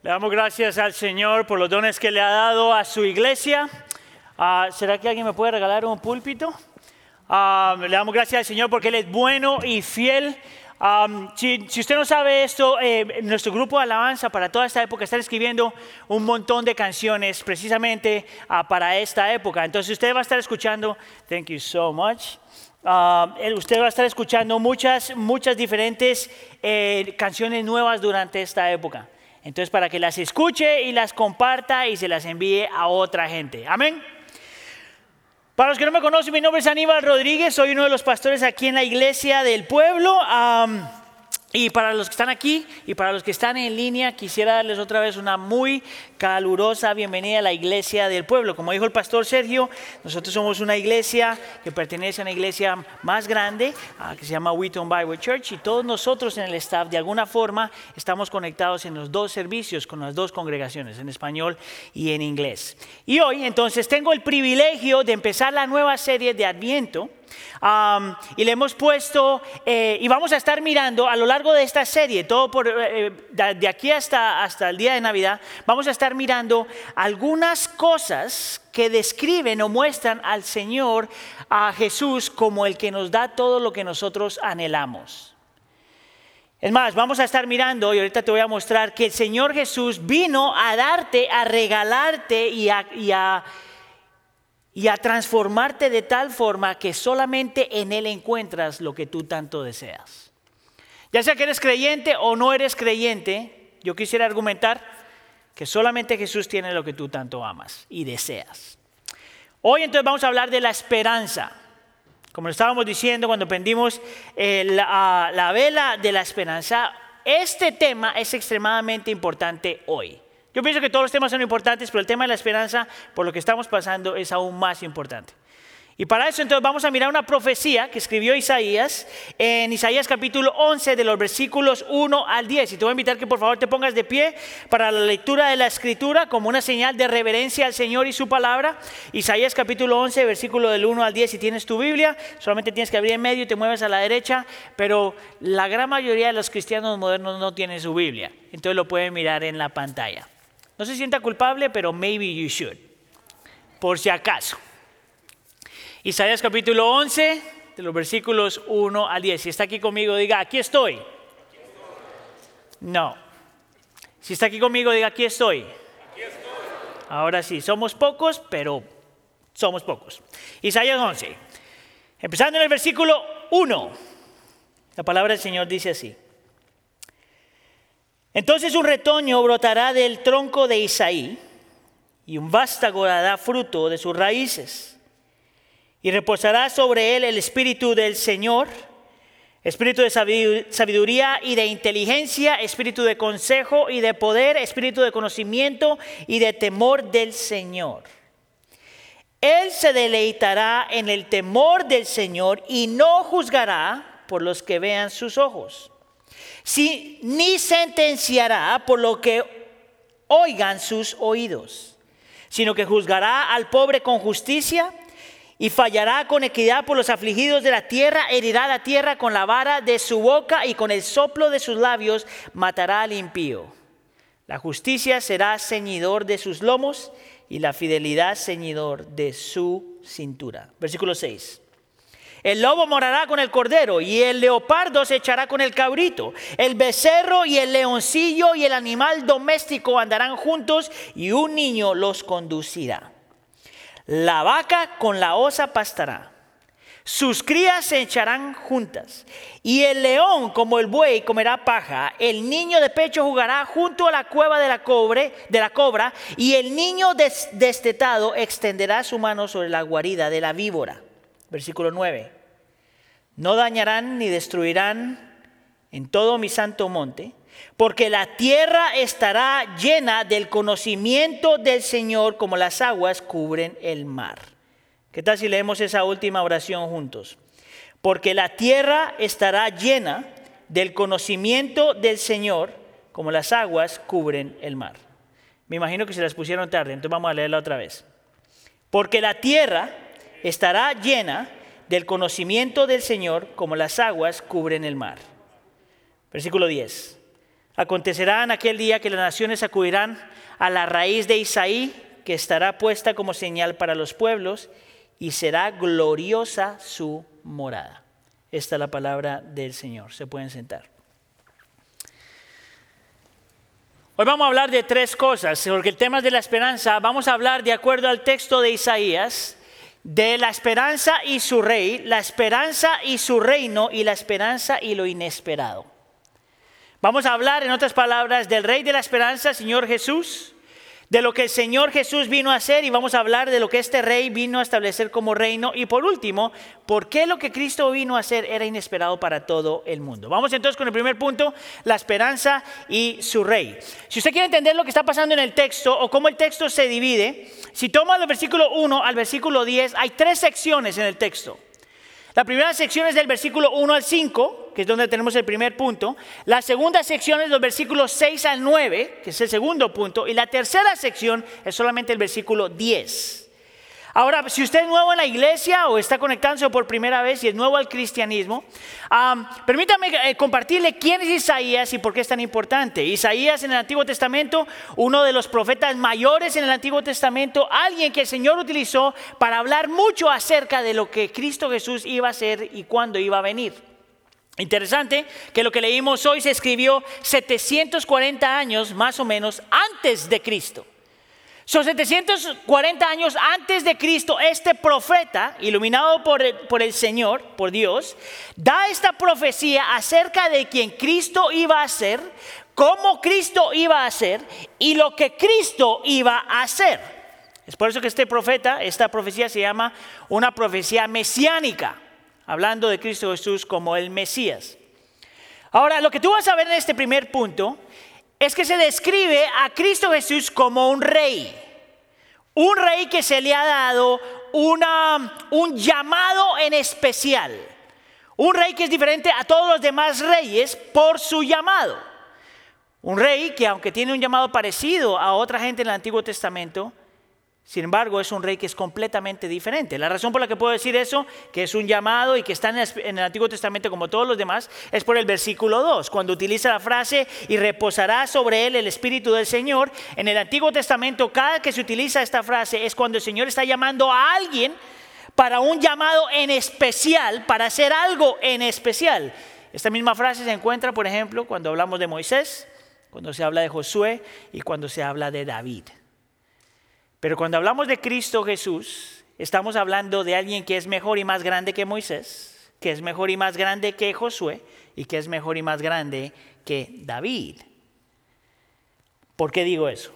Le damos gracias al Señor por los dones que le ha dado a su iglesia. Ah, ¿Será que alguien me puede regalar un púlpito? Ah, le damos gracias al Señor porque Él es bueno y fiel. Ah, si, si, usted no sabe esto, eh, nuestro grupo de alabanza para toda esta época está escribiendo un montón de canciones precisamente para esta época. Entonces usted va a estar escuchando, thank you so much. usted va a estar escuchando muchas, muchas diferentes eh, canciones nuevas durante esta época. Entonces, para que las escuche y las comparta y se las envíe a otra gente. Amén. Para los que no me conocen, mi nombre es Aníbal Rodríguez, soy uno de los pastores aquí en la iglesia del pueblo. Y para los que están aquí y para los que están en línea, quisiera darles otra vez una muy calurosa bienvenida a la iglesia del pueblo. Como dijo el pastor Sergio, nosotros somos una iglesia que pertenece a una iglesia más grande ah, que se llama Wheaton Bible Church y todos nosotros en el staff de alguna forma estamos conectados en los dos servicios con las dos congregaciones, en español y en inglés. Y hoy entonces tengo el privilegio de empezar la nueva serie de Adviento y le hemos puesto, eh, y vamos a estar mirando a lo largo de esta serie, todo por, eh, de aquí hasta, hasta el día de Navidad, vamos a estar mirando algunas cosas que describen o muestran al Señor, a Jesús, como el que nos da todo lo que nosotros anhelamos. Es más, vamos a estar mirando, y ahorita te voy a mostrar, que el Señor Jesús vino a darte, a regalarte y a transformarte de tal forma que solamente en Él encuentras lo que tú tanto deseas. Ya sea que eres creyente o no eres creyente, yo quisiera argumentar que solamente Jesús tiene lo que tú tanto amas y deseas. Hoy entonces vamos a hablar de la esperanza. Como estábamos diciendo cuando prendimos eh, la vela de la esperanza, este tema es extremadamente importante hoy. Yo pienso que todos los temas son importantes, pero el tema de la esperanza, por lo que estamos pasando, es aún más importante. Y para eso entonces vamos a mirar una profecía que escribió Isaías en Isaías capítulo 11 de los versículos 1 al 10. Y te voy a invitar que por favor te pongas de pie para la lectura de la escritura como una señal de reverencia al Señor y su palabra. Isaías capítulo 11, versículo del 1 al 10. Si tienes tu Biblia, solamente tienes que abrir en medio y te mueves a la derecha. Pero la gran mayoría de los cristianos modernos no tienen su Biblia. Entonces lo pueden mirar en la pantalla. No se sienta culpable, pero maybe you should. Por si acaso. Isaías capítulo 11, de los versículos 1 al 10. Si está aquí conmigo, diga, aquí estoy. No. Si está aquí conmigo, diga, aquí estoy. Aquí estoy. Ahora sí, somos pocos, pero somos pocos. Isaías 11. Empezando en el versículo 1. La palabra del Señor dice así. Entonces un retoño brotará del tronco de Isaí y un vástago dará fruto de sus raíces. Y reposará sobre él el espíritu del Señor, espíritu de sabiduría y de inteligencia, espíritu de consejo y de poder, espíritu de conocimiento y de temor del Señor. Él se deleitará en el temor del Señor y no juzgará por los que vean sus ojos si, ni sentenciará por lo que oigan sus oídos, sino que juzgará al pobre con justicia y fallará con equidad por los afligidos de la tierra, herirá la tierra con la vara de su boca y con el soplo de sus labios matará al impío. La justicia será ceñidor de sus lomos y la fidelidad ceñidor de su cintura. Versículo 6. El lobo morará con el cordero y el leopardo se echará con el cabrito. El becerro y el leoncillo y el animal doméstico andarán juntos y un niño los conducirá. La vaca con la osa pastará. Sus crías se echarán juntas. Y el león como el buey comerá paja. El niño de pecho jugará junto a la cueva de la, cobre, de la cobra. Y el niño destetado extenderá su mano sobre la guarida de la víbora. Versículo 9. No dañarán ni destruirán en todo mi santo monte, porque la tierra estará llena del conocimiento del Señor como las aguas cubren el mar. ¿Qué tal si leemos esa última oración juntos? Porque la tierra estará llena del conocimiento del Señor como las aguas cubren el mar. Me imagino que se las pusieron tarde, entonces vamos a leerla otra vez. Porque la tierra estará llena del conocimiento del Señor como las aguas cubren el mar. Versículo 10. Acontecerá en aquel día que las naciones acudirán a la raíz de Isaí, que estará puesta como señal para los pueblos, y será gloriosa su morada. Esta es la palabra del Señor. Se pueden sentar. Hoy vamos a hablar de tres cosas, porque el tema es de la esperanza. Vamos a hablar, de acuerdo al texto de Isaías, de la esperanza y su rey, la esperanza y su reino, y la esperanza y lo inesperado. Vamos a hablar, en otras palabras, del Rey de la Esperanza, Señor Jesús, de lo que el Señor Jesús vino a hacer y vamos a hablar de lo que este Rey vino a establecer como reino y por último, por qué lo que Cristo vino a hacer era inesperado para todo el mundo. Vamos entonces con el primer punto, la esperanza y su Rey. Si usted quiere entender lo que está pasando en el texto o cómo el texto se divide, si toma el versículo 1 al versículo 10, hay tres secciones en el texto. La primera sección es del versículo 1 al 5, que es donde tenemos el primer punto. La segunda sección es los versículos 6 al 9, que es el segundo punto. Y la tercera sección es solamente el versículo 10. Ahora, si usted es nuevo en la iglesia o está conectándose por primera vez y es nuevo al cristianismo, permítame eh, compartirle quién es Isaías y por qué es tan importante. Isaías en el Antiguo Testamento, uno de los profetas mayores en el Antiguo Testamento, alguien que el Señor utilizó para hablar mucho acerca de lo que Cristo Jesús iba a hacer y cuándo iba a venir. Interesante que lo que leímos hoy se escribió 740 años más o menos antes de Cristo. Son 740 años antes de Cristo, este profeta, iluminado por el, por el, Señor, por Dios, da esta profecía acerca de quien Cristo iba a ser, cómo Cristo iba a ser y lo que Cristo iba a hacer. Es por eso que este profeta, esta profecía se llama una profecía mesiánica, hablando de Cristo Jesús como el Mesías. Ahora, lo que tú vas a ver en este primer punto es que se describe a Cristo Jesús como un rey. Un rey que se le ha dado un llamado en especial. Un rey que es diferente a todos los demás reyes por su llamado. Un rey que aunque tiene un llamado parecido a otra gente en el Antiguo Testamento, sin embargo, es un rey que es completamente diferente. La razón por la que puedo decir eso, que es un llamado y que está en el Antiguo Testamento como todos los demás, es por el versículo 2, cuando utiliza la frase y reposará sobre él el Espíritu del Señor. En el Antiguo Testamento, cada que se utiliza esta frase es cuando el Señor está llamando a alguien para un llamado en especial, para hacer algo en especial. Esta misma frase se encuentra, por ejemplo, cuando hablamos de Moisés, cuando se habla de Josué y cuando se habla de David. Pero cuando hablamos de Cristo Jesús, estamos hablando de alguien que es mejor y más grande que Moisés, que es mejor y más grande que Josué y que es mejor y más grande que David. ¿Por qué digo eso?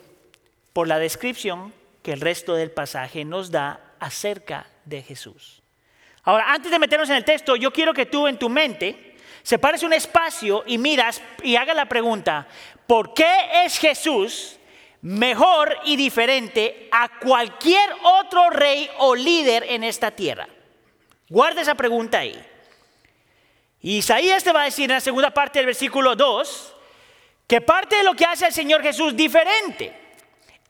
Por la descripción que el resto del pasaje nos da acerca de Jesús. Ahora, antes de meternos en el texto, yo quiero que tú en tu mente separes un espacio y miras y hagas la pregunta, ¿por qué es Jesús mejor y diferente a cualquier otro rey o líder en esta tierra? Guarda esa pregunta ahí. Isaías te va a decir en la segunda parte del versículo 2 que parte de lo que hace el Señor Jesús diferente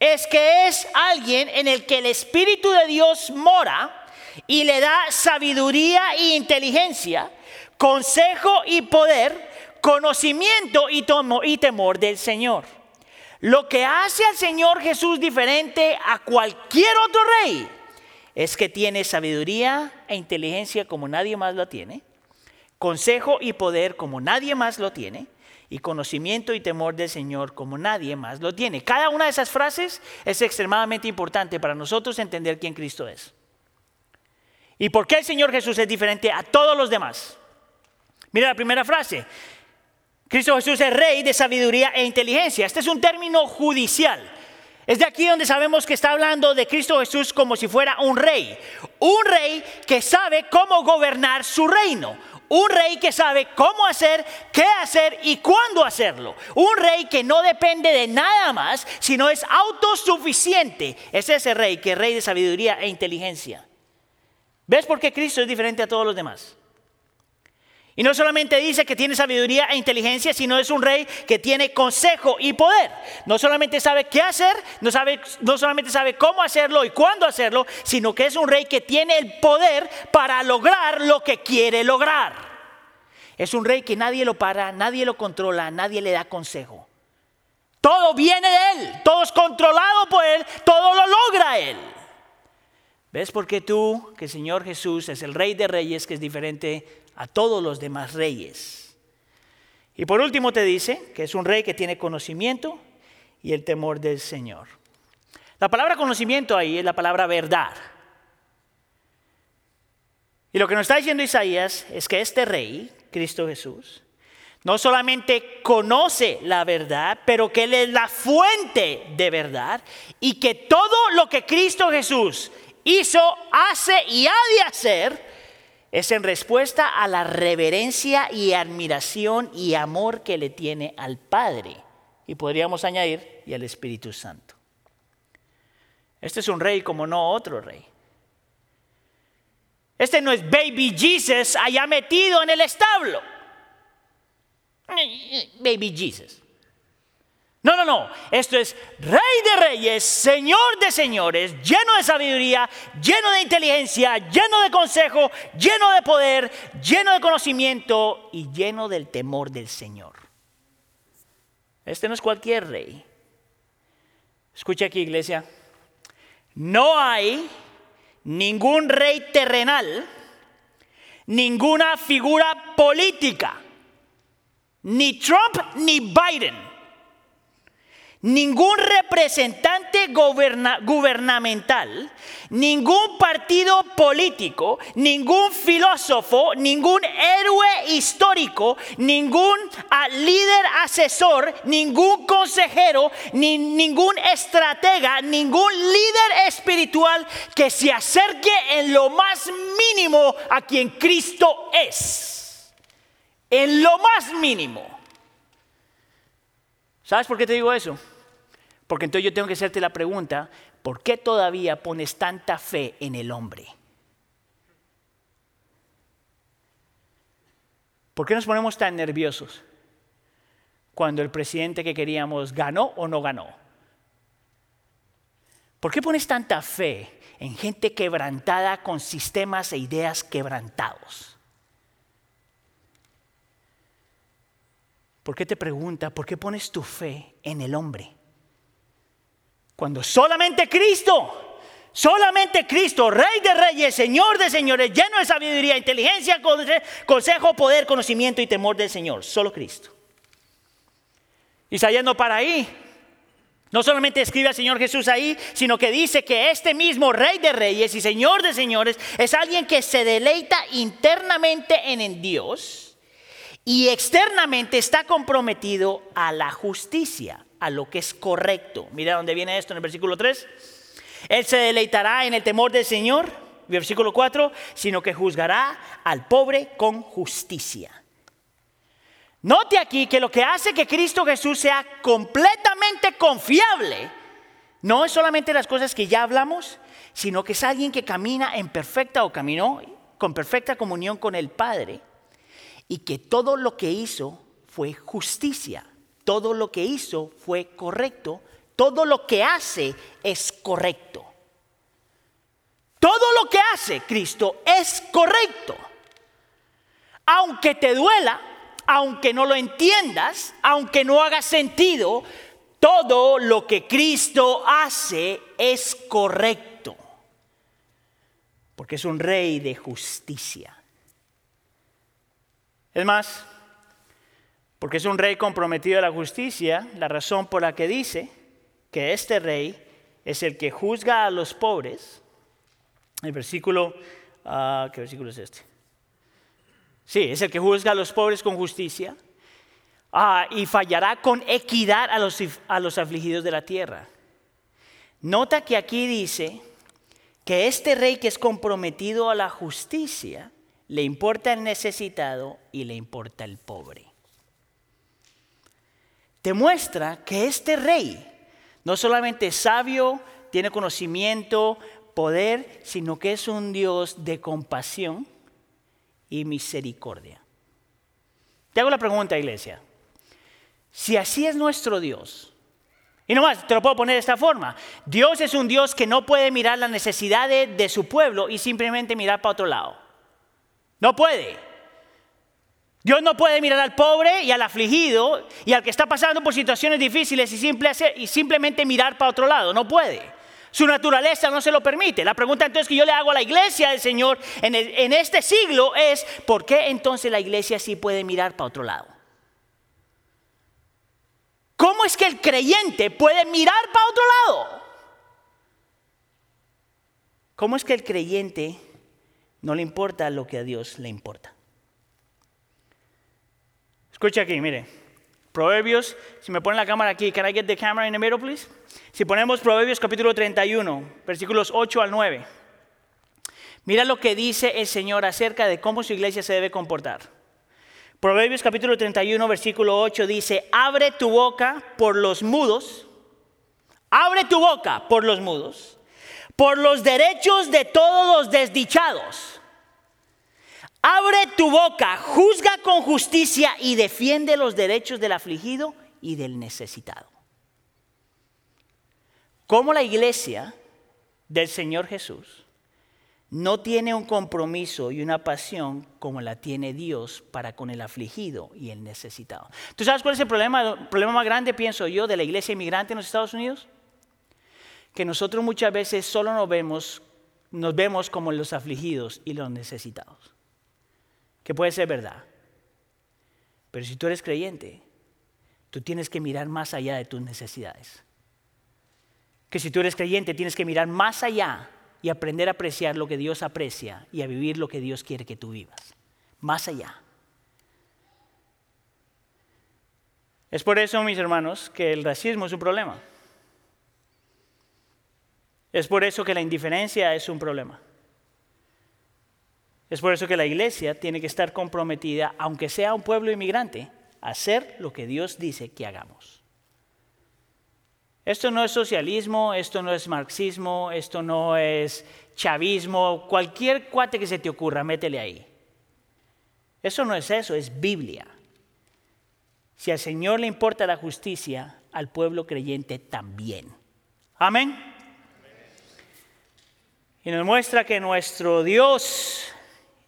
es que es alguien en el que el Espíritu de Dios mora y le da sabiduría e inteligencia, consejo y poder, conocimiento y, y temor del Señor. Lo que hace al Señor Jesús diferente a cualquier otro rey es que tiene sabiduría e inteligencia como nadie más lo tiene, consejo y poder como nadie más lo tiene, y conocimiento y temor del Señor como nadie más lo tiene. Cada una de esas frases es extremadamente importante para nosotros entender quién Cristo es. ¿Y por qué el Señor Jesús es diferente a todos los demás? Mira la primera frase. Cristo Jesús es rey de sabiduría e inteligencia. Este es un término judicial. Es de aquí donde sabemos que está hablando de Cristo Jesús como si fuera un rey. Un rey que sabe cómo gobernar su reino. Un rey que sabe cómo hacer, qué hacer y cuándo hacerlo. Un rey que no depende de nada más, sino es autosuficiente. Es ese rey que es rey de sabiduría e inteligencia. ¿Ves por qué Cristo es diferente a todos los demás? Y no solamente dice que tiene sabiduría e inteligencia, sino es un rey que tiene consejo y poder. No solamente sabe qué hacer, no, sabe, no solamente sabe cómo hacerlo y cuándo hacerlo, sino que es un rey que tiene el poder para lograr lo que quiere lograr. Es un rey que nadie lo para, nadie lo controla, nadie le da consejo. Todo viene de Él, todo es controlado por Él, todo lo logra Él. ¿Ves por qué tú, que el Señor Jesús es el Rey de Reyes, que es diferente a todos los demás reyes? Y por último te dice que es un rey que tiene conocimiento y el temor del Señor. La palabra conocimiento ahí es la palabra verdad. Y lo que nos está diciendo Isaías es que este rey, Cristo Jesús, no solamente conoce la verdad, pero que Él es la fuente de verdad y que todo lo que Cristo Jesús hizo, hace y ha de hacer es en respuesta a la reverencia y admiración y amor que le tiene al Padre. Y podríamos añadir, y al Espíritu Santo. Este es un rey como no otro rey. Este no es baby Jesus allá metido en el establo. Baby Jesus. No, no, no. Esto es Rey de Reyes, Señor de Señores, lleno de sabiduría, lleno de inteligencia, lleno de consejo, lleno de poder, lleno de conocimiento y lleno del temor del Señor. Este no es cualquier rey. Escucha aquí, iglesia. No hay ningún rey terrenal, ninguna figura política, ni Trump ni Biden ningún representante gubernamental, ningún partido político, ningún filósofo, ningún héroe histórico, ningún ah, líder asesor, ningún consejero, ni ningún estratega, ningún líder espiritual que se acerque en lo más mínimo a quien Cristo es. En lo más mínimo. ¿Sabes por qué te digo eso? Porque entonces yo tengo que hacerte la pregunta, ¿por qué todavía pones tanta fe en el hombre? ¿Por qué nos ponemos tan nerviosos cuando el presidente que queríamos ganó o no ganó? ¿Por qué pones tanta fe en gente quebrantada con sistemas e ideas quebrantados? ¿Por qué te pregunta, por qué pones tu fe en el hombre? Cuando solamente Cristo, solamente Cristo, Rey de Reyes, Señor de Señores, lleno de sabiduría, inteligencia, consejo, poder, conocimiento y temor del Señor, solo Cristo. Y saliendo para ahí, no solamente escribe al Señor Jesús ahí, sino que dice que este mismo Rey de Reyes y Señor de Señores es alguien que se deleita internamente en Dios y externamente está comprometido a la justicia a lo que es correcto. Mira dónde viene esto en el versículo 3. Él se deleitará en el temor del Señor, versículo 4, sino que juzgará al pobre con justicia. Note aquí que lo que hace que Cristo Jesús sea completamente confiable no es solamente las cosas que ya hablamos, sino que es alguien que camina en perfecta o caminó con perfecta comunión con el Padre y que todo lo que hizo fue justicia todo lo que hizo fue correcto, todo lo que hace es correcto. Todo lo que hace Cristo es correcto. Aunque te duela, aunque no lo entiendas, aunque no haga sentido, todo lo que Cristo hace es correcto. Porque es un rey de justicia. Es más, porque es un rey comprometido a la justicia, la razón por la que dice que este rey es el que juzga a los pobres. El versículo, ah, ¿qué versículo es este? Sí, es el que juzga a los pobres con justicia ah, y fallará con equidad a los, a los afligidos de la tierra. Nota que aquí dice que este rey que es comprometido a la justicia, le importa el necesitado y le importa el pobre te muestra que este rey no solamente es sabio, tiene conocimiento, poder, sino que es un Dios de compasión y misericordia. Te hago la pregunta, iglesia. Si así es nuestro Dios, y nomás te lo puedo poner de esta forma, Dios es un Dios que no puede mirar las necesidades de su pueblo y simplemente mirar para otro lado. No puede. Dios no puede mirar al pobre y al afligido y al que está pasando por situaciones difíciles y, simplemente mirar para otro lado. No puede. Su naturaleza no se lo permite. La pregunta entonces que yo le hago a la iglesia del Señor en, en este siglo es, ¿por qué entonces la iglesia sí puede mirar para otro lado? ¿Cómo es que el creyente puede mirar para otro lado? ¿Cómo es que el creyente no le importa lo que a Dios le importa? Escucha aquí, mire. Proverbios, si me ponen la cámara aquí, can I get the camera in the middle, please? Si ponemos Proverbios capítulo 31, versículos 8 al 9. Mira lo que dice el Señor acerca de cómo su iglesia se debe comportar. Proverbios capítulo 31, versículo 8 dice, abre tu boca por los mudos, abre tu boca por los mudos, por los derechos de todos los desdichados Abre tu boca, juzga con justicia y defiende los derechos del afligido y del necesitado. Como la iglesia del Señor Jesús no tiene un compromiso y una pasión como la tiene Dios para con el afligido y el necesitado. ¿Tú sabes cuál es el problema, el problema más grande, pienso yo, de la iglesia inmigrante en los Estados Unidos? Que nosotros muchas veces solo nos vemos, nos vemos como los afligidos y los necesitados que puede ser verdad. Pero si tú eres creyente, tú tienes que mirar más allá de tus necesidades. Que si tú eres creyente, tienes que mirar más allá y aprender a apreciar lo que Dios aprecia y a vivir lo que Dios quiere que tú vivas. Más allá. Es por eso, mis hermanos, que el racismo es un problema. Es por eso que la indiferencia es un problema. Es por eso que la iglesia tiene que estar comprometida, aunque sea un pueblo inmigrante, a hacer lo que Dios dice que hagamos. Esto no es socialismo, esto no es marxismo, esto no es chavismo, cualquier cuate que se te ocurra, métele ahí. Eso no es eso, es Biblia. Si al Señor le importa la justicia, al pueblo creyente también. Amén. Y nos muestra que nuestro Dios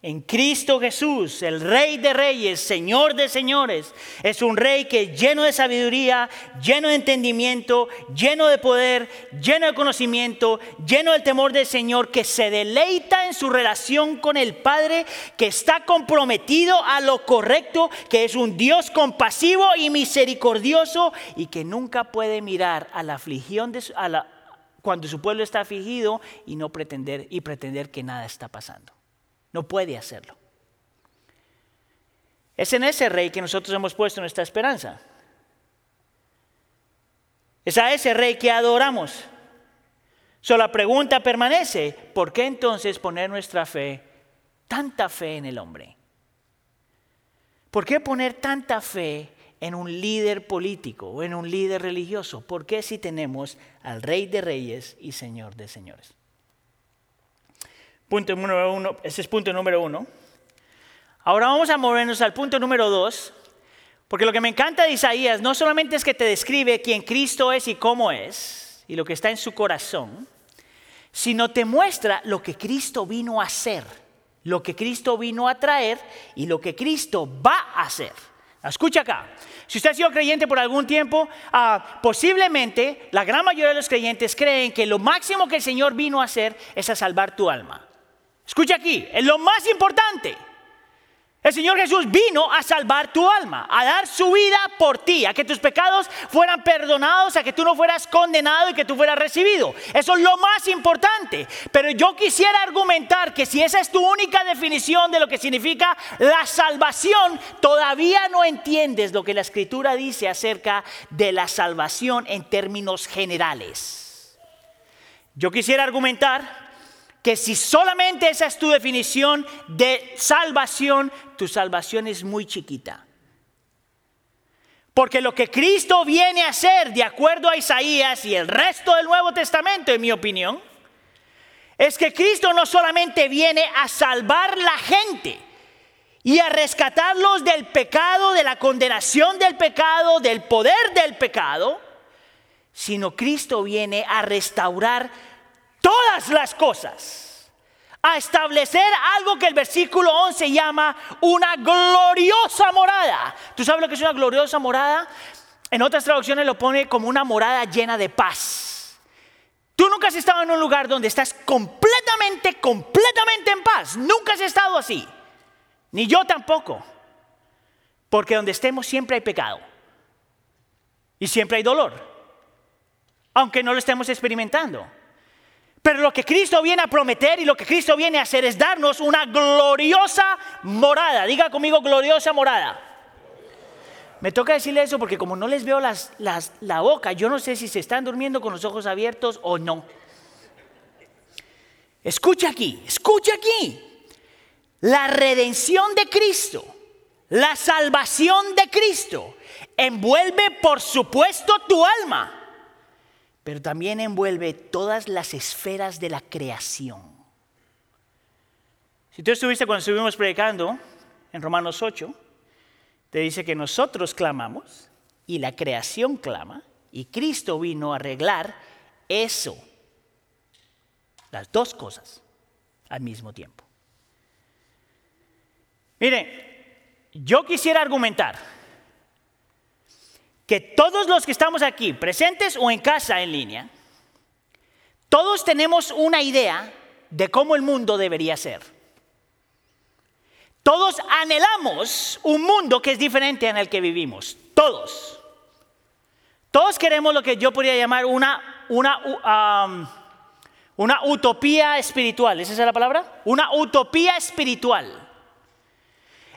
en Cristo Jesús, el Rey de Reyes, Señor de Señores. Es un Rey que es lleno de sabiduría, lleno de entendimiento, lleno de poder, lleno de conocimiento, lleno del temor del Señor, que se deleita en su relación con el Padre, que está comprometido a lo correcto, que es un Dios compasivo y misericordioso y que nunca puede mirar a la afligión de cuando su pueblo está afligido y no pretender y pretender que nada está pasando. No puede hacerlo. Es en ese rey que nosotros hemos puesto nuestra esperanza. Es a ese rey que adoramos. Solo la pregunta permanece, ¿por qué entonces poner nuestra fe, tanta fe en el hombre? ¿Por qué poner tanta fe en un líder político o en un líder religioso? ¿Por qué si tenemos al rey de reyes y señor de señores? Punto número uno, ese es punto número uno. Ahora vamos a movernos al punto número dos, porque lo que me encanta de Isaías no solamente es que te describe quién Cristo es y cómo es, y lo que está en su corazón, sino te muestra lo que Cristo vino a hacer, lo que Cristo vino a traer y lo que Cristo va a hacer. Escucha acá. Si usted ha sido creyente por algún tiempo, ah, posiblemente la gran mayoría de los creyentes creen que lo máximo que el Señor vino a hacer es a salvar tu alma. Escucha aquí, es lo más importante. El Señor Jesús vino a salvar tu alma, a dar su vida por ti, a que tus pecados fueran perdonados, a que tú no fueras condenado y que tú fueras recibido. Eso es lo más importante. Pero yo quisiera argumentar que si esa es tu única definición de lo que significa la salvación, todavía no entiendes lo que la Escritura dice acerca de la salvación en términos generales. Yo quisiera argumentar que si solamente esa es tu definición de salvación, tu salvación es muy chiquita. Porque lo que Cristo viene a hacer, de acuerdo a Isaías y el resto del Nuevo Testamento, en mi opinión, es que Cristo no solamente viene a salvar la gente y a rescatarlos del pecado, de la condenación del pecado, del poder del pecado, sino Cristo viene a restaurar todas las cosas, a establecer algo que el versículo 11 llama una gloriosa morada. ¿Tú sabes lo que es una gloriosa morada? En otras traducciones lo pone como una morada llena de paz. Tú nunca has estado en un lugar donde estás completamente, completamente en paz. Nunca has estado así. Ni yo tampoco. Porque donde estemos siempre hay pecado. Y siempre hay dolor. Aunque no lo estemos experimentando. Lo que Cristo viene a prometer y lo que Cristo viene a hacer es darnos una gloriosa morada. Diga conmigo gloriosa morada. Me toca decirle eso porque como no les veo las, la boca, yo no sé si se están durmiendo con los ojos abiertos o no. Escucha aquí, escucha aquí. La redención de Cristo, la salvación de Cristo, envuelve por supuesto tu alma pero también envuelve todas las esferas de la creación. Si tú estuviste cuando estuvimos predicando en Romanos 8, te dice que nosotros clamamos y la creación clama y Cristo vino a arreglar eso, las dos cosas al mismo tiempo. Mire, yo quisiera argumentar que todos los que estamos aquí, presentes o en casa en línea, todos tenemos una idea de cómo el mundo debería ser. Todos anhelamos un mundo que es diferente en el que vivimos. Todos. Todos queremos lo que yo podría llamar una, una, um, una utopía espiritual. ¿Es esa la palabra? Una utopía espiritual.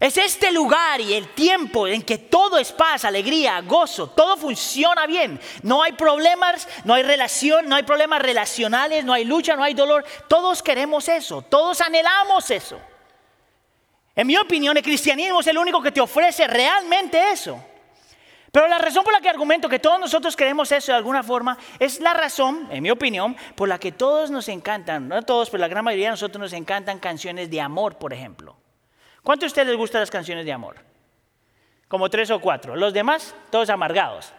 Es este lugar y el tiempo en que todo es paz, alegría, gozo, todo funciona bien. No hay problemas, no hay relación, no hay problemas relacionales, no hay lucha, no hay dolor. Todos queremos eso, todos anhelamos eso. En mi opinión, el cristianismo es el único que te ofrece realmente eso. Pero la razón por la que argumento que todos nosotros queremos eso de alguna forma es la razón, en mi opinión, por la que todos nos encantan, no todos, pero la gran mayoría de nosotros nos encantan canciones de amor, por ejemplo. ¿Cuántos de ustedes les gustan las canciones de amor? Como tres o cuatro. Los demás, todos amargados.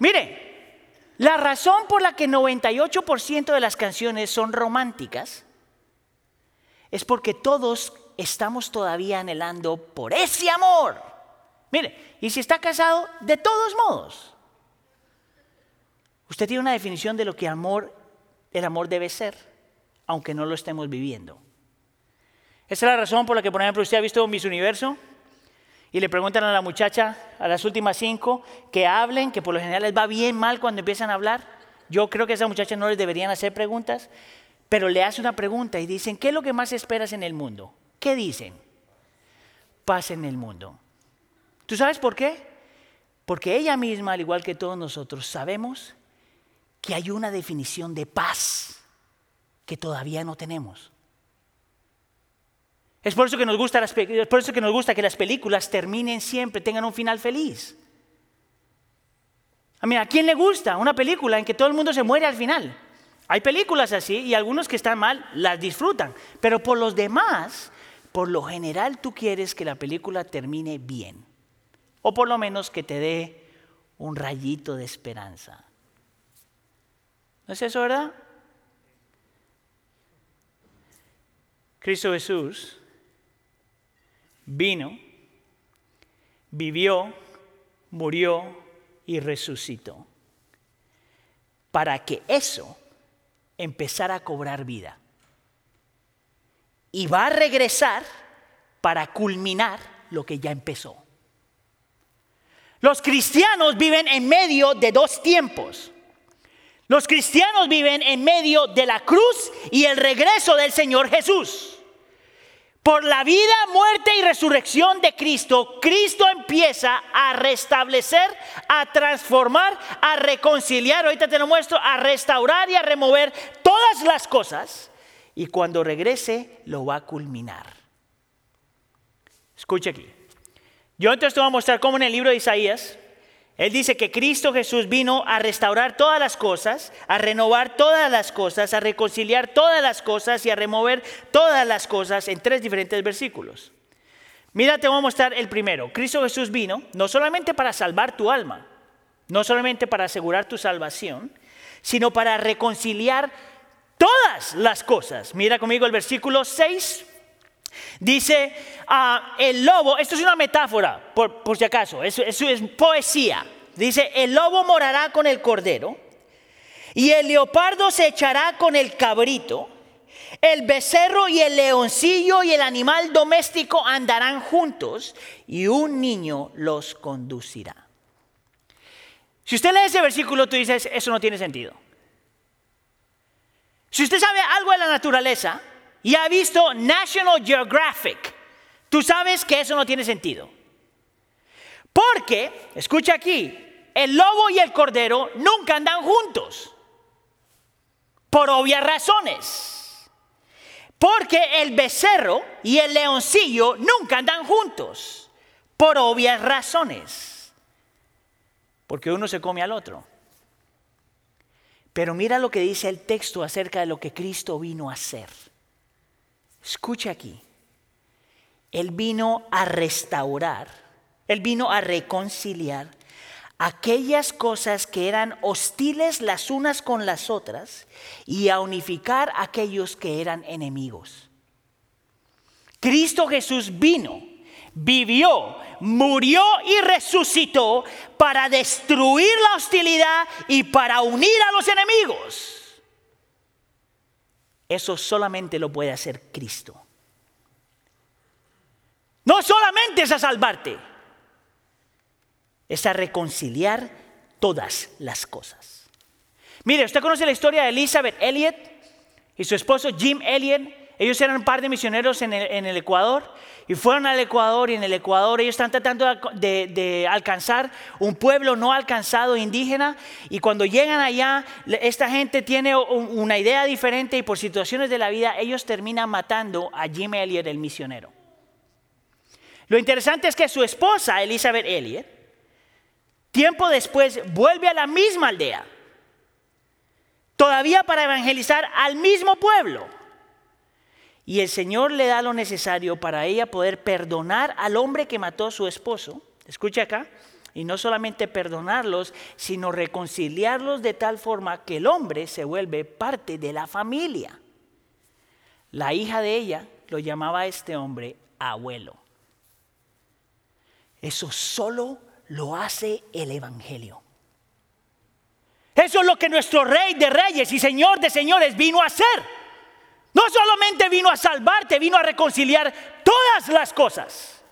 Mire, la razón por la que 98% de las canciones son románticas es porque todos estamos todavía anhelando por ese amor. Mire, y si está casado, de todos modos. Usted tiene una definición de lo que amor, el amor debe ser, aunque no lo estemos viviendo. Esa es la razón por la que, por ejemplo, usted ha visto Miss Universo y le preguntan a la muchacha, a las últimas cinco, que hablen, que por lo general les va bien mal cuando empiezan a hablar. Yo creo que a esa muchacha no les deberían hacer preguntas, pero le hace una pregunta y dicen, ¿qué es lo que más esperas en el mundo? ¿Qué dicen? Paz en el mundo. ¿Tú sabes por qué? Porque ella misma, al igual que todos nosotros, sabemos que hay una definición de paz que todavía no tenemos. Es por eso que nos gusta, que que las películas terminen siempre, tengan un final feliz. A, mí, ¿a quién le gusta una película en que todo el mundo se muere al final? Hay películas así y algunos que están mal las disfrutan, pero por los demás, por lo general tú quieres que la película termine bien, o por lo menos que te dé un rayito de esperanza. ¿No es eso, verdad? Cristo Jesús vino, vivió, murió y resucitó. Para que eso empezara a cobrar vida. Y va a regresar para culminar lo que ya empezó. Los cristianos viven en medio de dos tiempos. Los cristianos viven en medio de la cruz y el regreso del Señor Jesús. Por la vida, muerte y resurrección de Cristo, Cristo empieza a restablecer, a transformar, a reconciliar, ahorita te lo muestro, a restaurar y a remover todas las cosas. Y cuando regrese, lo va a culminar. Escucha aquí. Yo entonces te voy a mostrar cómo en el libro de Isaías, él dice que Cristo Jesús vino a restaurar todas las cosas, a renovar todas las cosas, a reconciliar todas las cosas y a remover todas las cosas en tres diferentes versículos. Mira, te voy a mostrar el primero. Cristo Jesús vino no solamente para salvar tu alma, no solamente para asegurar tu salvación, sino para reconciliar todas las cosas. Mira conmigo el versículo 6. Dice, ah, el lobo, esto es una metáfora, por, si acaso, es poesía. Dice, el lobo morará con el cordero y el leopardo se echará con el cabrito. El becerro y el leoncillo y el animal doméstico andarán juntos y un niño los conducirá. Si usted lee ese versículo, tú dices, eso no tiene sentido. Si usted sabe algo de la naturaleza y ha visto National Geographic, tú sabes que eso no tiene sentido. Porque, escucha aquí, el lobo y el cordero nunca andan juntos. Por obvias razones. Porque el becerro y el leoncillo nunca andan juntos. Por obvias razones. Porque uno se come al otro. Pero mira lo que dice el texto acerca de lo que Cristo vino a hacer. Escucha aquí. Él vino a restaurar, Él vino a reconciliar aquellas cosas que eran hostiles las unas con las otras y a unificar aquellos que eran enemigos. Cristo Jesús vino, vivió, murió y resucitó para destruir la hostilidad y para unir a los enemigos. Eso solamente lo puede hacer Cristo. No solamente es a salvarte, es a reconciliar todas las cosas. Mire, usted conoce la historia de Elizabeth Elliot y su esposo Jim Elliot. Ellos eran un par de misioneros en el, Ecuador y fueron al Ecuador y en el Ecuador ellos están tratando de, alcanzar un pueblo no alcanzado indígena y cuando llegan allá esta gente tiene una idea diferente y por situaciones de la vida ellos terminan matando a Jim Elliot el misionero. Lo interesante es que su esposa Elizabeth Elliot Tiempo después vuelve a la misma aldea, todavía para evangelizar al mismo pueblo. Y el Señor le da lo necesario para ella poder perdonar al hombre que mató a su esposo. Escucha acá. Y no solamente perdonarlos, sino reconciliarlos de tal forma que el hombre se vuelve parte de la familia. La hija de ella lo llamaba a este hombre abuelo. Eso solo lo hace el Evangelio. Eso es lo que nuestro Rey de Reyes y Señor de Señores vino a hacer. No solamente vino a salvarte, vino a reconciliar todas las cosas.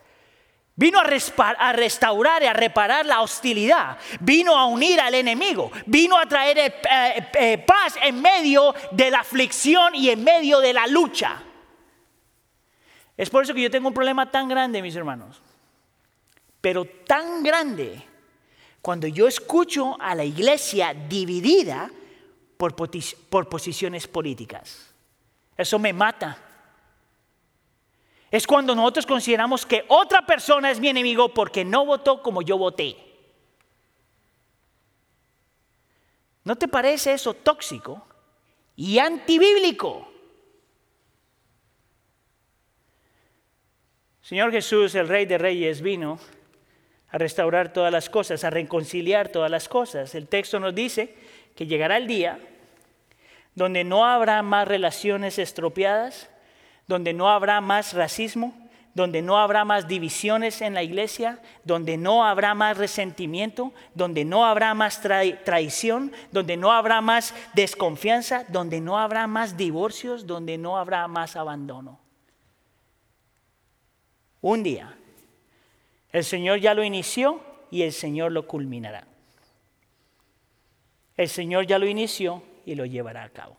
Vino a, restaurar y a reparar la hostilidad. Vino a unir al enemigo. Vino a traer eh, eh, eh, paz en medio de la aflicción y en medio de la lucha. Es por eso que yo tengo un problema tan grande, mis hermanos pero tan grande cuando yo escucho a la iglesia dividida por, por posiciones políticas. Eso me mata. Es cuando nosotros consideramos que otra persona es mi enemigo porque no votó como yo voté. ¿No te parece eso tóxico y antibíblico? Señor Jesús, el Rey de Reyes, vino a restaurar todas las cosas, a reconciliar todas las cosas. El texto nos dice que llegará el día donde no habrá más relaciones estropeadas, donde no habrá más racismo, donde no habrá más divisiones en la iglesia, donde no habrá más resentimiento, donde no habrá más traición, donde no habrá más desconfianza, donde no habrá más divorcios, donde no habrá más abandono. Un día el Señor ya lo inició y el Señor lo culminará. El Señor ya lo inició y lo llevará a cabo.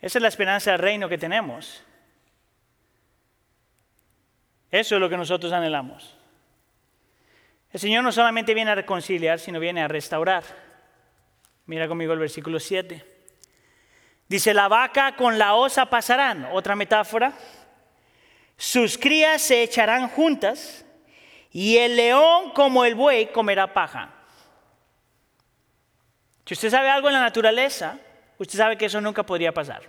Esa es la esperanza del reino que tenemos. Eso es lo que nosotros anhelamos. El Señor no solamente viene a reconciliar, sino viene a restaurar. Mira conmigo el versículo 7. Dice, la vaca con la osa pasarán. Otra metáfora. Sus crías se echarán juntas y el león como el buey comerá paja. Si usted sabe algo en la naturaleza, usted sabe que eso nunca podría pasar.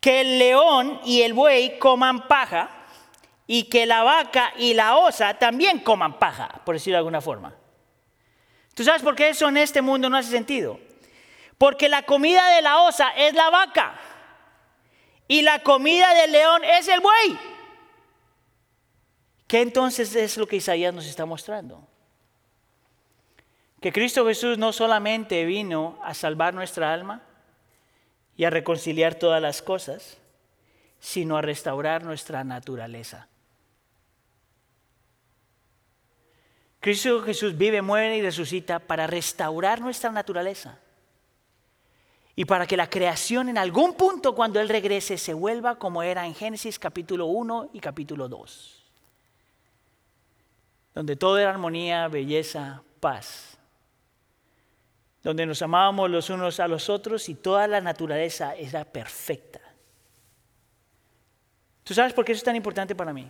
Que el león y el buey coman paja y que la vaca y la osa también coman paja, por decirlo de alguna forma. ¿Tú sabes por qué eso en este mundo no hace sentido? Porque la comida de la osa es la vaca y la comida del león es el buey. ¿Qué entonces es lo que Isaías nos está mostrando? Que Cristo Jesús no solamente vino a salvar nuestra alma y a reconciliar todas las cosas, sino a restaurar nuestra naturaleza. Cristo Jesús vive, muere y resucita para restaurar nuestra naturaleza y para que la creación en algún punto cuando Él regrese se vuelva como era en Génesis capítulo 1 y capítulo 2, donde todo era armonía, belleza, paz, donde nos amábamos los unos a los otros y toda la naturaleza era perfecta. ¿Tú sabes por qué eso es tan importante para mí?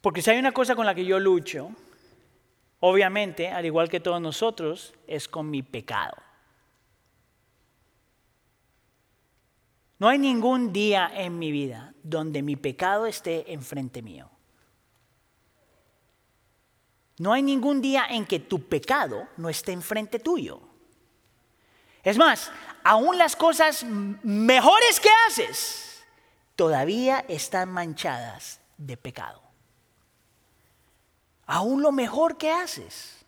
Porque si hay una cosa con la que yo lucho, obviamente, al igual que todos nosotros, es con mi pecado. No hay ningún día en mi vida donde mi pecado esté enfrente mío. No hay ningún día en que tu pecado no esté enfrente tuyo. Es más, aún las cosas mejores que haces todavía están manchadas de pecado. Aún lo mejor que haces.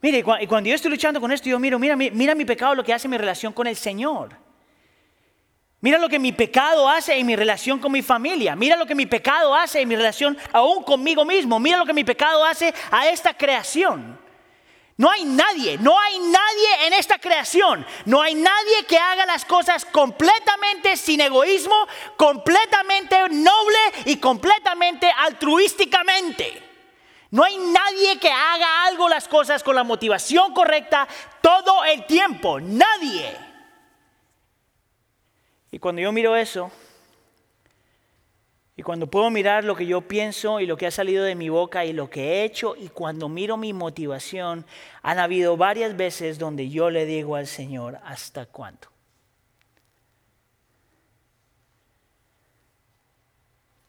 Mire, cuando yo estoy luchando con esto, yo miro, mira, mira mi pecado, lo que hace mi relación con el Señor. Mira lo que mi pecado hace en mi relación con mi familia. Mira lo que mi pecado hace en mi relación aún conmigo mismo. Mira lo que mi pecado hace a esta creación. No hay nadie, no hay nadie en esta creación. No hay nadie que haga las cosas completamente sin egoísmo, completamente noble y completamente altruísticamente. No hay nadie que haga algo las cosas con la motivación correcta todo el tiempo. Nadie. Y cuando yo miro eso, y cuando puedo mirar lo que yo pienso y lo que ha salido de mi boca y lo que he hecho, y cuando miro mi motivación, han habido varias veces donde yo le digo al Señor, ¿hasta cuándo?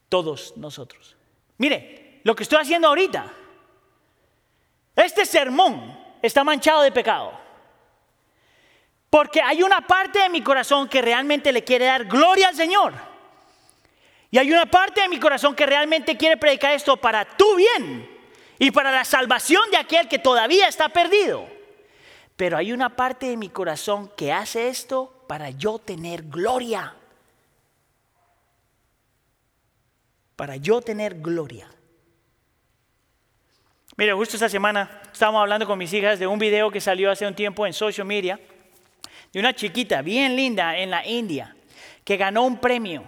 Todos nosotros. Mire, lo que estoy haciendo ahorita. Este sermón está manchado de pecado. Porque hay una parte de mi corazón que realmente le quiere dar gloria al Señor. Y hay una parte de mi corazón que realmente quiere predicar esto para tu bien y para la salvación de aquel que todavía está perdido. Pero hay una parte de mi corazón que hace esto para yo tener gloria. Para yo tener gloria. Mira, justo esta semana estábamos hablando con mis hijas de un video que salió hace un tiempo en social media de una chiquita bien linda en la India que ganó un premio.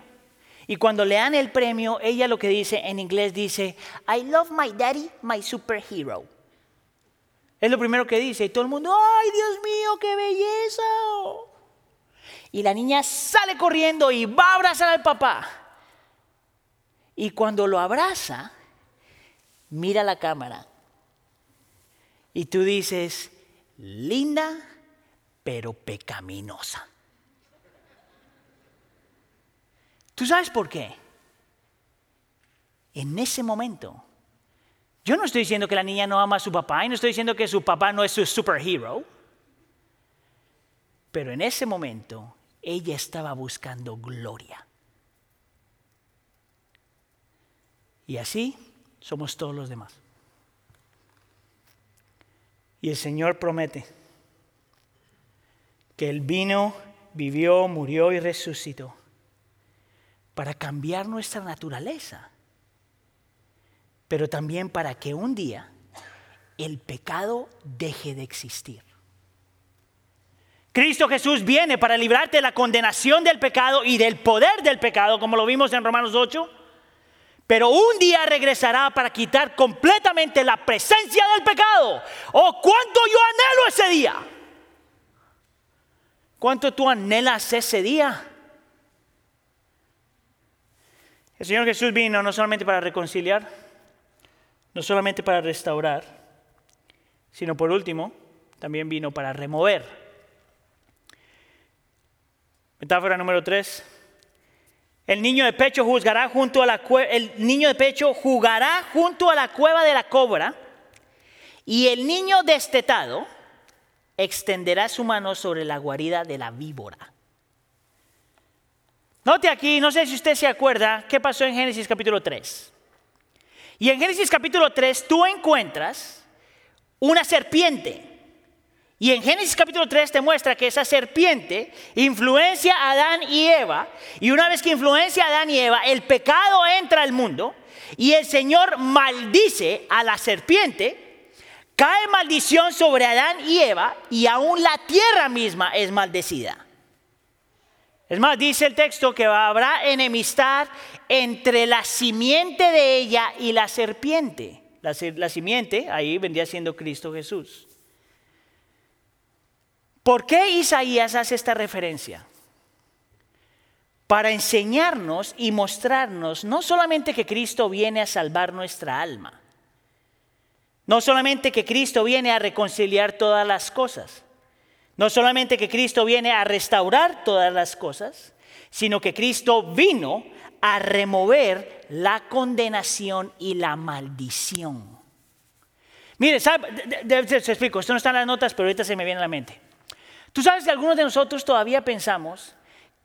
Y cuando le dan el premio, ella lo que dice en inglés dice, I love my daddy, my superhero. Es lo primero que dice. Y todo el mundo, ay Dios mío, qué belleza. Y la niña sale corriendo y va a abrazar al papá. Y cuando lo abraza, mira la cámara y tú dices, linda, pero pecaminosa. ¿Tú sabes por qué? En ese momento, yo no estoy diciendo que la niña no ama a su papá y no estoy diciendo que su papá no es su superhero, pero en ese momento ella estaba buscando gloria. Y así somos todos los demás. Y el Señor promete que Él vino, vivió, murió y resucitó para cambiar nuestra naturaleza, pero también para que un día el pecado deje de existir. Cristo Jesús viene para librarte de la condenación del pecado y del poder del pecado, como lo vimos en Romanos 8 pero un día regresará para quitar completamente la presencia del pecado. Oh, cuánto yo anhelo ese día. ¿Cuánto tú anhelas ese día? El Señor Jesús vino no solamente para reconciliar, no solamente para restaurar, sino por último, también vino para remover. Metáfora número tres. El niño de pecho juzgará junto a la el niño de pecho jugará junto a la cueva de la cobra Y el niño destetado extenderá su mano sobre la guarida de la víbora. Note aquí, no sé si usted se acuerda qué pasó en Génesis capítulo 3. Y en Génesis capítulo 3 tú encuentras una serpiente. Y en Génesis capítulo 3 te muestra que esa serpiente influencia a Adán y Eva. Y una vez que influencia a Adán y Eva, el pecado entra al mundo y el Señor maldice a la serpiente. Cae maldición sobre Adán y Eva y aún la tierra misma es maldecida. Es más, dice el texto que habrá enemistad entre la simiente de ella y la serpiente. La, simiente ahí vendría siendo Cristo Jesús. ¿Por qué Isaías hace esta referencia? Para enseñarnos y mostrarnos no solamente que Cristo viene a salvar nuestra alma, no solamente que Cristo viene a reconciliar todas las cosas, no solamente que Cristo viene a restaurar todas las cosas, sino que Cristo vino a remover la condenación y la maldición. Mire, se explico, esto no está en las notas, pero ahorita se me viene a la mente. Tú sabes que algunos de nosotros todavía pensamos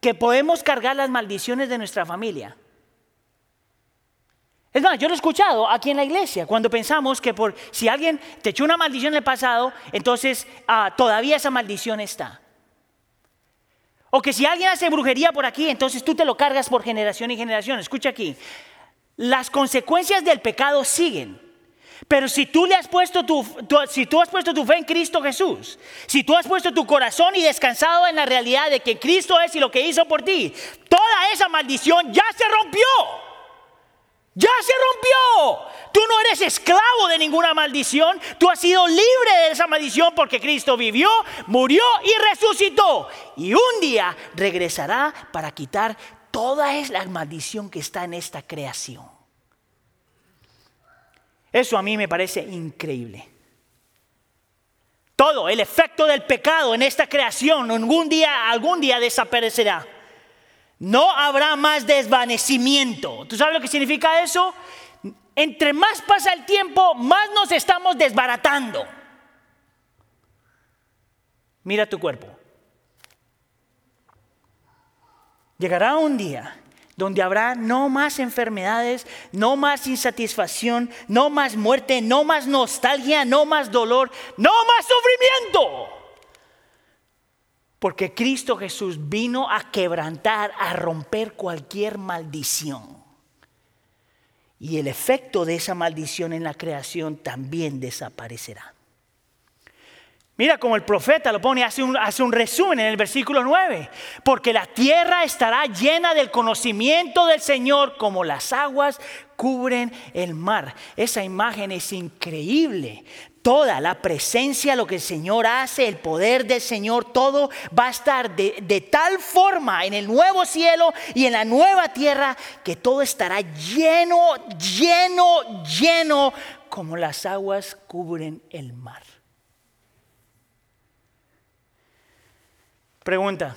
que podemos cargar las maldiciones de nuestra familia. Es más, yo lo he escuchado aquí en la iglesia, cuando pensamos que por si alguien te echó una maldición en el pasado, entonces ah, todavía esa maldición está. O que si alguien hace brujería por aquí, entonces tú te lo cargas por generación y generación. Escucha aquí, las consecuencias del pecado siguen. Pero si tú le has puesto tu, si tú has puesto tu fe en Cristo Jesús, si tú has puesto tu corazón y descansado en la realidad de que Cristo es y lo que hizo por ti, toda esa maldición ya se rompió. Ya se rompió. Tú no eres esclavo de ninguna maldición. Tú has sido libre de esa maldición porque Cristo vivió, murió y resucitó. Y un día regresará para quitar toda la maldición que está en esta creación. Eso a mí me parece increíble. Todo, el efecto del pecado en esta creación, algún día, algún día desaparecerá. No habrá más desvanecimiento. ¿Tú sabes lo que significa eso? Entre más pasa el tiempo, más nos estamos desbaratando. Mira tu cuerpo. Llegará un día donde habrá no más enfermedades, no más insatisfacción, no más muerte, no más nostalgia, no más dolor, no más sufrimiento. Porque Cristo Jesús vino a quebrantar, a romper cualquier maldición. Y el efecto de esa maldición en la creación también desaparecerá. Mira como el profeta lo pone, hace un, hace un resumen en el versículo 9. Porque la tierra estará llena del conocimiento del Señor como las aguas cubren el mar. Esa imagen es increíble. Toda la presencia, lo que el Señor hace, el poder del Señor, todo va a estar de, de tal forma en el nuevo cielo y en la nueva tierra que todo estará lleno, lleno, lleno como las aguas cubren el mar. Pregunta,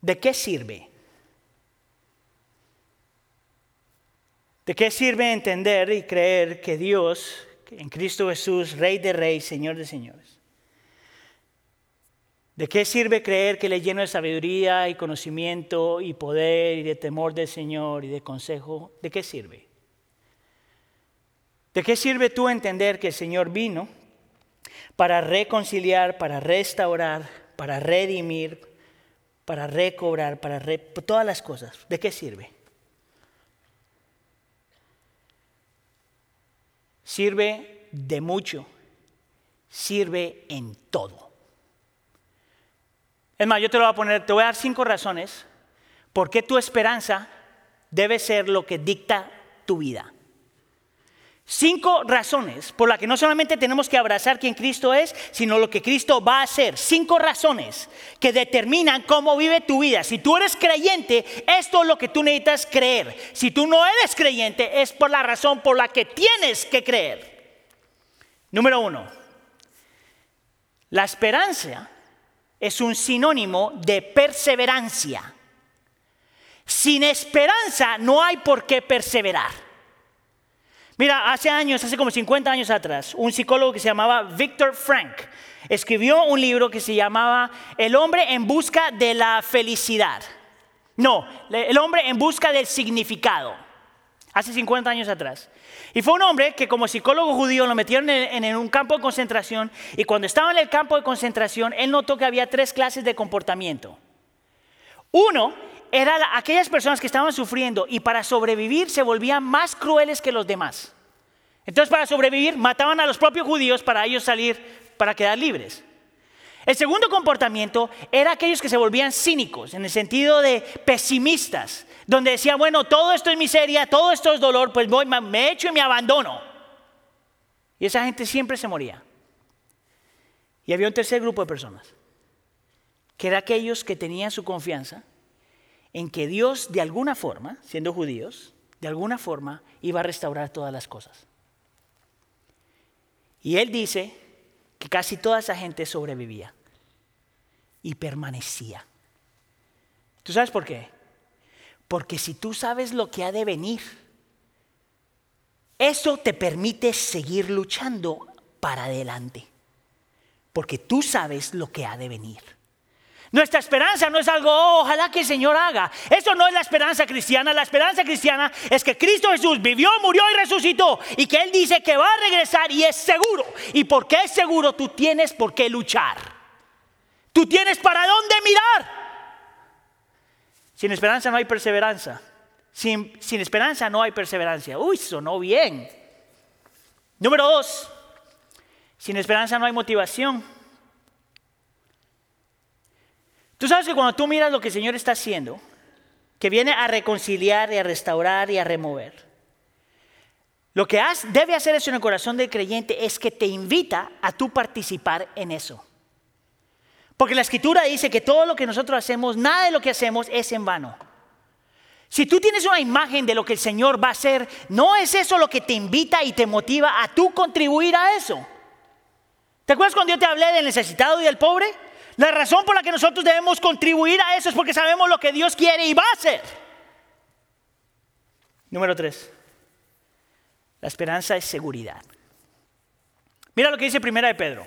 ¿de qué sirve? ¿De qué sirve entender y creer que Dios, en Cristo Jesús, Rey de Reyes, Señor de Señores? ¿De qué sirve creer que le lleno de sabiduría y conocimiento y poder y de temor del Señor y de consejo? ¿De qué sirve? ¿De qué sirve tú entender que el Señor vino para reconciliar, para restaurar, para redimir, para recobrar, para todas las cosas. ¿De qué sirve? Sirve de mucho, sirve en todo. Es más, yo te lo voy a poner, te voy a dar cinco razones por qué tu esperanza debe ser lo que dicta tu vida. Cinco razones por las que no solamente tenemos que abrazar quien Cristo es, sino lo que Cristo va a hacer. Cinco razones que determinan cómo vive tu vida. Si tú eres creyente, esto es lo que tú necesitas creer. Si tú no eres creyente, es por la razón por la que tienes que creer. Número uno, la esperanza es un sinónimo de perseverancia. Sin esperanza no hay por qué perseverar. Mira, hace años, hace como 50 años atrás, un psicólogo que se llamaba Victor Frank escribió un libro que se llamaba El hombre en busca de la felicidad. No, el hombre en busca del significado. Hace 50 años atrás. Y fue un hombre que como psicólogo judío lo metieron en, un campo de concentración y cuando estaba en el campo de concentración él notó que había tres clases de comportamiento. Uno era aquellas personas que estaban sufriendo y para sobrevivir se volvían más crueles que los demás. Entonces para sobrevivir mataban a los propios judíos para ellos salir, para quedar libres. El segundo comportamiento era aquellos que se volvían cínicos, en el sentido de pesimistas, donde decía, bueno, todo esto es miseria, todo esto es dolor, pues voy, me echo y me abandono. Y esa gente siempre se moría. Y había un tercer grupo de personas, que era aquellos que tenían su confianza en que Dios de alguna forma, siendo judíos, de alguna forma iba a restaurar todas las cosas. Y él dice que casi toda esa gente sobrevivía y permanecía. ¿Tú sabes por qué? Porque si tú sabes lo que ha de venir, eso te permite seguir luchando para adelante. Porque tú sabes lo que ha de venir. Nuestra esperanza no es algo, oh, ojalá que el Señor haga. Eso no es la esperanza cristiana. La esperanza cristiana es que Cristo Jesús vivió, murió y resucitó. Y que Él dice que va a regresar y es seguro. Y porque es seguro, tú tienes por qué luchar. Tú tienes para dónde mirar. Sin esperanza no hay perseverancia. Sin, sin esperanza no hay perseverancia. Uy, sonó bien. Número dos, sin esperanza no hay motivación. Tú sabes que cuando tú miras lo que el Señor está haciendo, que viene a reconciliar y a restaurar y a remover, lo que debe hacer eso en el corazón del creyente es que te invita a tú participar en eso. Porque la escritura dice que todo lo que nosotros hacemos, nada de lo que hacemos es en vano. Si tú tienes una imagen de lo que el Señor va a hacer, no es eso lo que te invita y te motiva a tú contribuir a eso. ¿Te acuerdas cuando yo te hablé del necesitado y del pobre? La razón por la que nosotros debemos contribuir a eso es porque sabemos lo que Dios quiere y va a hacer. Número tres. La esperanza es seguridad. Mira lo que dice Primera de Pedro.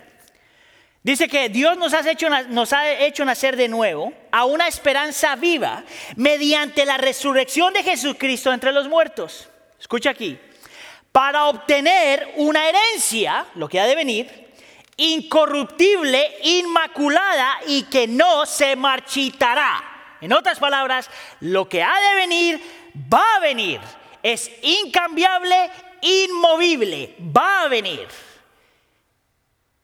Dice que Dios nos ha, hecho, nos ha hecho nacer de nuevo a una esperanza viva mediante la resurrección de Jesucristo entre los muertos. Escucha aquí. Para obtener una herencia, lo que ha de venir, incorruptible, inmaculada y que no se marchitará. En otras palabras, lo que ha de venir, va a venir. Es incambiable, inmovible, va a venir.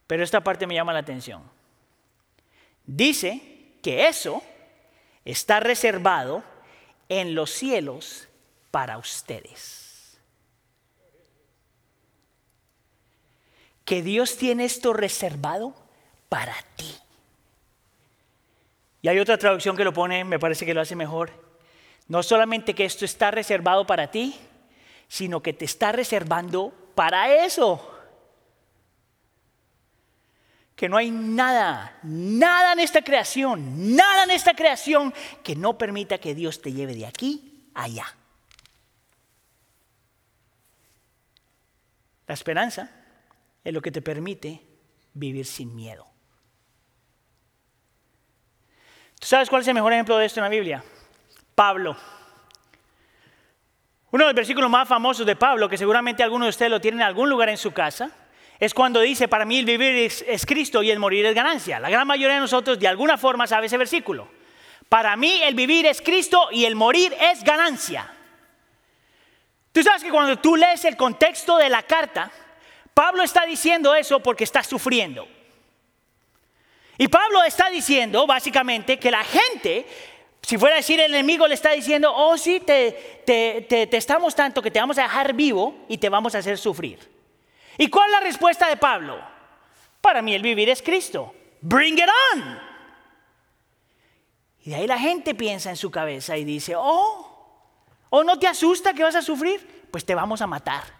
Pero esta parte me llama la atención. Dice que eso está reservado en los cielos para ustedes. Que Dios tiene esto reservado para ti. Y hay otra traducción que lo pone, me parece que lo hace mejor. No solamente que esto está reservado para ti, sino que te está reservando para eso. Que no hay nada, nada en esta creación, nada en esta creación que no permita que Dios te lleve de aquí a allá. La esperanza es lo que te permite vivir sin miedo. ¿Tú sabes cuál es el mejor ejemplo de esto en la Biblia? Pablo. Uno de los versículos más famosos de Pablo, que seguramente algunos de ustedes lo tienen en algún lugar en su casa, es cuando dice, para mí el vivir es, Cristo y el morir es ganancia. La gran mayoría de nosotros de alguna forma sabe ese versículo. Para mí el vivir es Cristo y el morir es ganancia. Tú sabes que cuando tú lees el contexto de la carta, Pablo está diciendo eso porque está sufriendo. Y Pablo está diciendo básicamente que la gente, si fuera a decir el enemigo, le está diciendo, oh sí, te, te, estamos tanto que te vamos a dejar vivo y te vamos a hacer sufrir. ¿Y cuál es la respuesta de Pablo? Para mí el vivir es Cristo. Bring it on. Y de ahí la gente piensa en su cabeza y dice, oh, ¿o no te asusta que vas a sufrir? Pues te vamos a matar.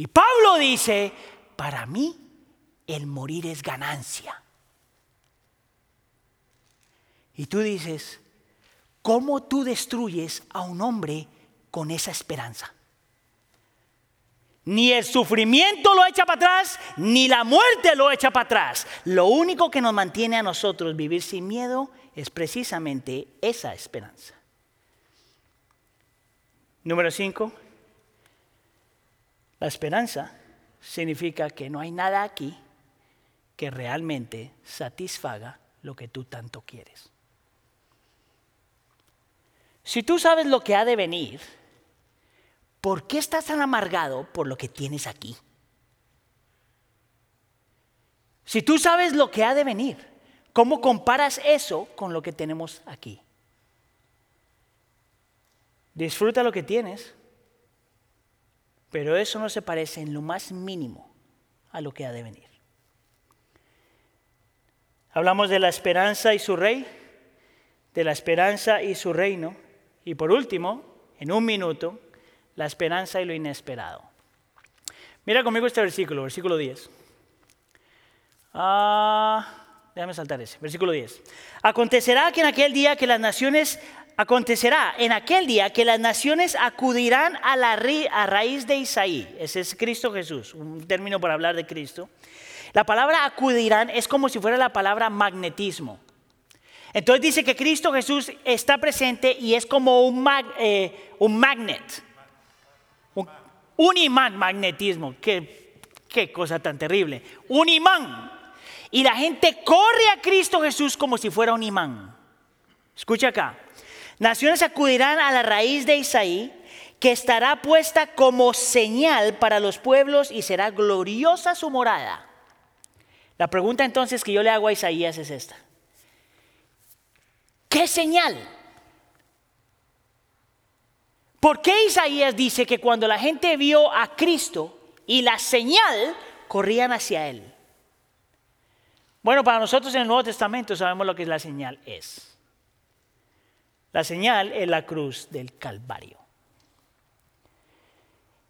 Y Pablo dice, para mí el morir es ganancia. Y tú dices, ¿cómo tú destruyes a un hombre con esa esperanza? Ni el sufrimiento lo echa para atrás, ni la muerte lo echa para atrás. Lo único que nos mantiene a nosotros vivir sin miedo es precisamente esa esperanza. Número 5. La esperanza significa que no hay nada aquí que realmente satisfaga lo que tú tanto quieres. Si tú sabes lo que ha de venir, ¿por qué estás tan amargado por lo que tienes aquí? Si tú sabes lo que ha de venir, ¿cómo comparas eso con lo que tenemos aquí? Disfruta lo que tienes, pero eso no se parece en lo más mínimo a lo que ha de venir. Hablamos de la esperanza y su rey, de la esperanza y su reino, y por último, en un minuto, la esperanza y lo inesperado. Mira conmigo este versículo, versículo 10. Ah, déjame saltar ese, versículo 10. Acontecerá que en aquel día que las naciones Acontecerá en aquel día que las naciones acudirán a la raíz de Isaí. Ese es Cristo Jesús, un término para hablar de Cristo. La palabra acudirán es como si fuera la palabra magnetismo. Entonces dice que Cristo Jesús está presente y es como un, eh, un magnet, un, imán magnetismo. Qué, qué cosa tan terrible. Un imán. Y la gente corre a Cristo Jesús como si fuera un imán. Escucha acá. Naciones acudirán a la raíz de Isaí, que estará puesta como señal para los pueblos y será gloriosa su morada. La pregunta entonces que yo le hago a Isaías es esta. ¿Qué señal? ¿Por qué Isaías dice que cuando la gente vio a Cristo y la señal, corrían hacia Él? Bueno, para nosotros en el Nuevo Testamento sabemos lo que la señal es. La señal es la cruz del Calvario.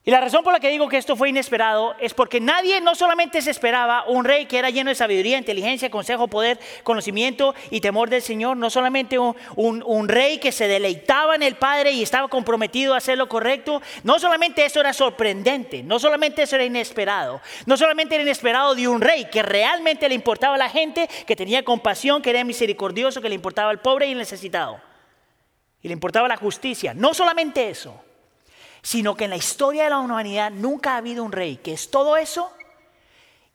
Y la razón por la que digo que esto fue inesperado es porque nadie no solamente se esperaba un rey que era lleno de sabiduría, inteligencia, consejo, poder, conocimiento y temor del Señor, no solamente un, rey que se deleitaba en el Padre y estaba comprometido a hacer lo correcto, no solamente eso era sorprendente, no solamente eso era inesperado, no solamente era inesperado de un rey que realmente le importaba a la gente, que tenía compasión, que era misericordioso, que le importaba al pobre y el necesitado y le importaba la justicia. No solamente eso, sino que en la historia de la humanidad nunca ha habido un rey que es todo eso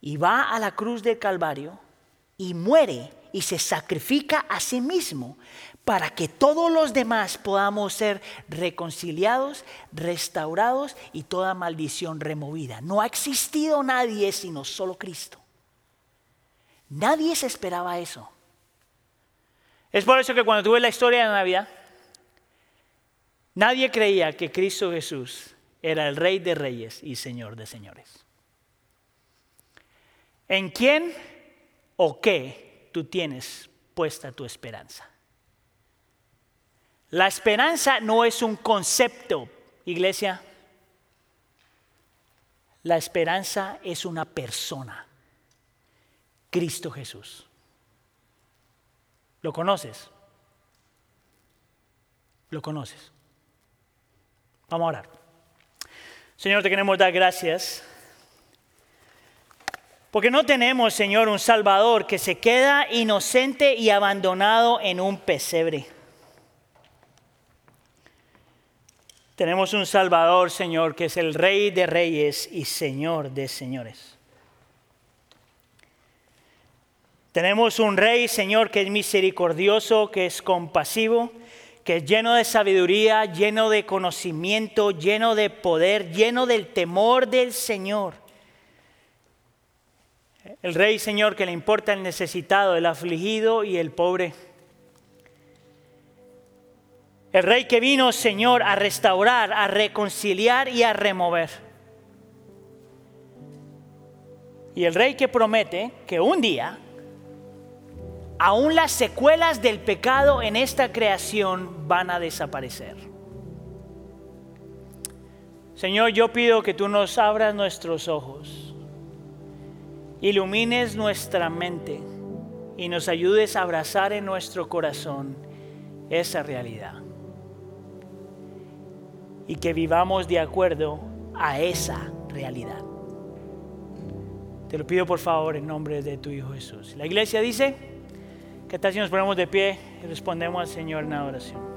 y va a la cruz del Calvario y muere y se sacrifica a sí mismo para que todos los demás podamos ser reconciliados, restaurados y toda maldición removida. No ha existido nadie sino solo Cristo. Nadie se esperaba eso. Es por eso que cuando tuve la historia de Navidad, Nadie creía que Cristo Jesús era el Rey de Reyes y Señor de Señores. ¿En quién o qué tú tienes puesta tu esperanza? La esperanza no es un concepto, iglesia. La esperanza es una persona, Cristo Jesús. ¿Lo conoces? ¿Lo conoces? Vamos a orar. Señor, te queremos dar gracias. Porque no tenemos, Señor, un Salvador que se queda inocente y abandonado en un pesebre. Tenemos un Salvador, Señor, que es el Rey de Reyes y Señor de Señores. Tenemos un Rey, Señor, que es misericordioso, que es compasivo que es lleno de sabiduría, lleno de conocimiento, lleno de poder, lleno del temor del Señor. El Rey Señor que le importa el necesitado, el afligido y el pobre. El Rey que vino, Señor, a restaurar, a reconciliar y a remover. Y el Rey que promete que un día aún las secuelas del pecado en esta creación van a desaparecer. Señor, yo pido que tú nos abras nuestros ojos, ilumines nuestra mente y nos ayudes a abrazar en nuestro corazón esa realidad. Y que vivamos de acuerdo a esa realidad. Te lo pido por favor en nombre de tu Hijo Jesús. La iglesia dice, ¿qué tal si nos ponemos de pie y respondemos al Señor en adoración?